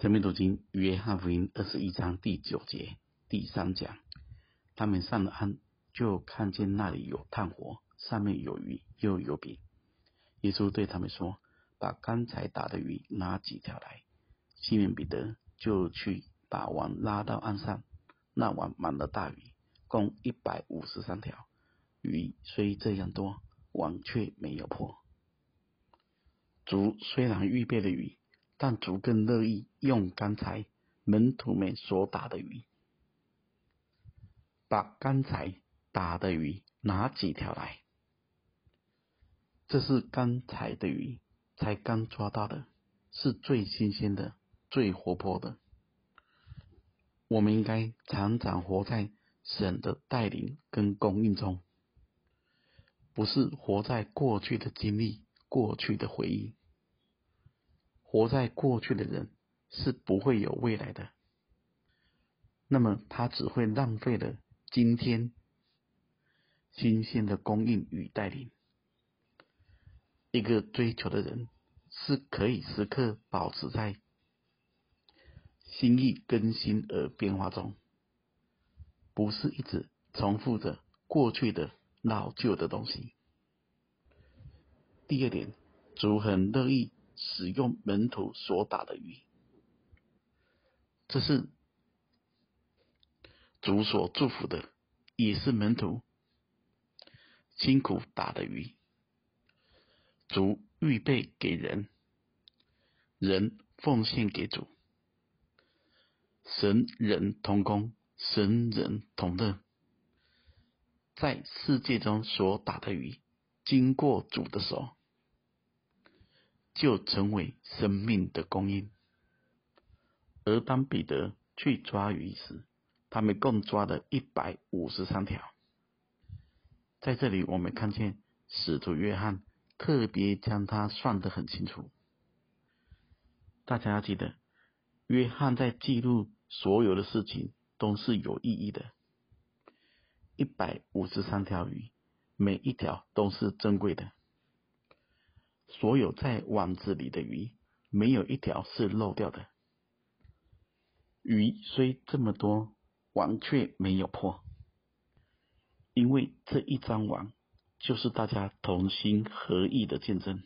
生命读经约翰福音二十一章第九节第三讲，他们上了岸，就看见那里有炭火，上面有鱼，又有饼。耶稣对他们说：“把刚才打的鱼拿几条来。”西门彼得就去把网拉到岸上，那网满了大鱼，共一百五十三条。鱼虽这样多，网却没有破。主虽然预备了鱼。但主更乐意用刚才门徒们所打的鱼，把刚才打的鱼拿几条来。这是刚才的鱼，才刚抓到的，是最新鲜的、最活泼的。我们应该常常活在神的带领跟供应中，不是活在过去的经历、过去的回忆。活在过去的人是不会有未来的，那么他只会浪费了今天新鲜的供应与带领。一个追求的人是可以时刻保持在心意更新而变化中，不是一直重复着过去的老旧的东西。第二点，主很乐意。使用门徒所打的鱼，这是主所祝福的，也是门徒辛苦打的鱼。主预备给人，人奉献给主，神人同工，神人同乐。在世界中所打的鱼，经过主的手。就成为生命的供应。而当彼得去抓鱼时，他们共抓了一百五十三条。在这里，我们看见使徒约翰特别将它算得很清楚。大家要记得，约翰在记录所有的事情都是有意义的。一百五十三条鱼，每一条都是珍贵的。所有在网子里的鱼，没有一条是漏掉的。鱼虽这么多，网却没有破，因为这一张网就是大家同心合意的见证。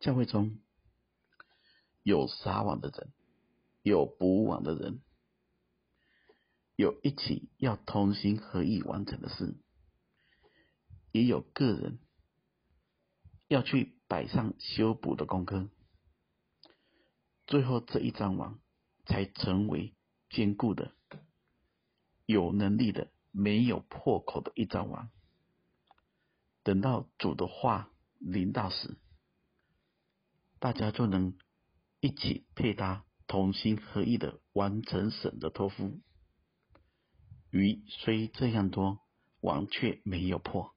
教会中有撒网的人，有补网的人，有一起要同心合意完成的事，也有个人。要去摆上修补的功课，最后这一张网才成为坚固的、有能力的、没有破口的一张网。等到主的话临到时，大家就能一起配搭，同心合意的完成神的托付。鱼虽这样多，网却没有破。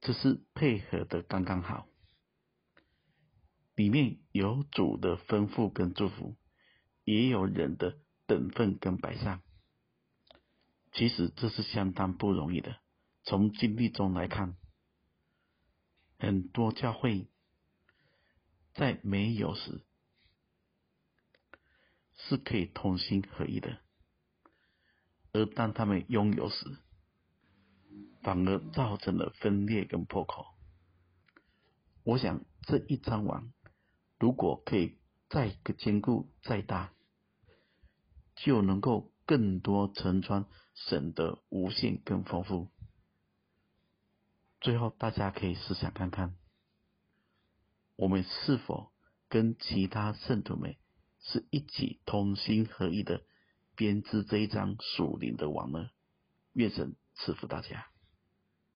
这是配合的刚刚好，里面有主的吩咐跟祝福，也有人的本分跟摆上。其实这是相当不容易的。从经历中来看，很多教会在没有时是可以同心合意的，而当他们拥有时，反而造成了分裂跟破口。我想这一张网，如果可以再坚固再大，就能够更多承传神的无限更丰富。最后，大家可以思想看看，我们是否跟其他圣徒们是一起同心合意的编织这一张属灵的网呢？愿神赐福大家。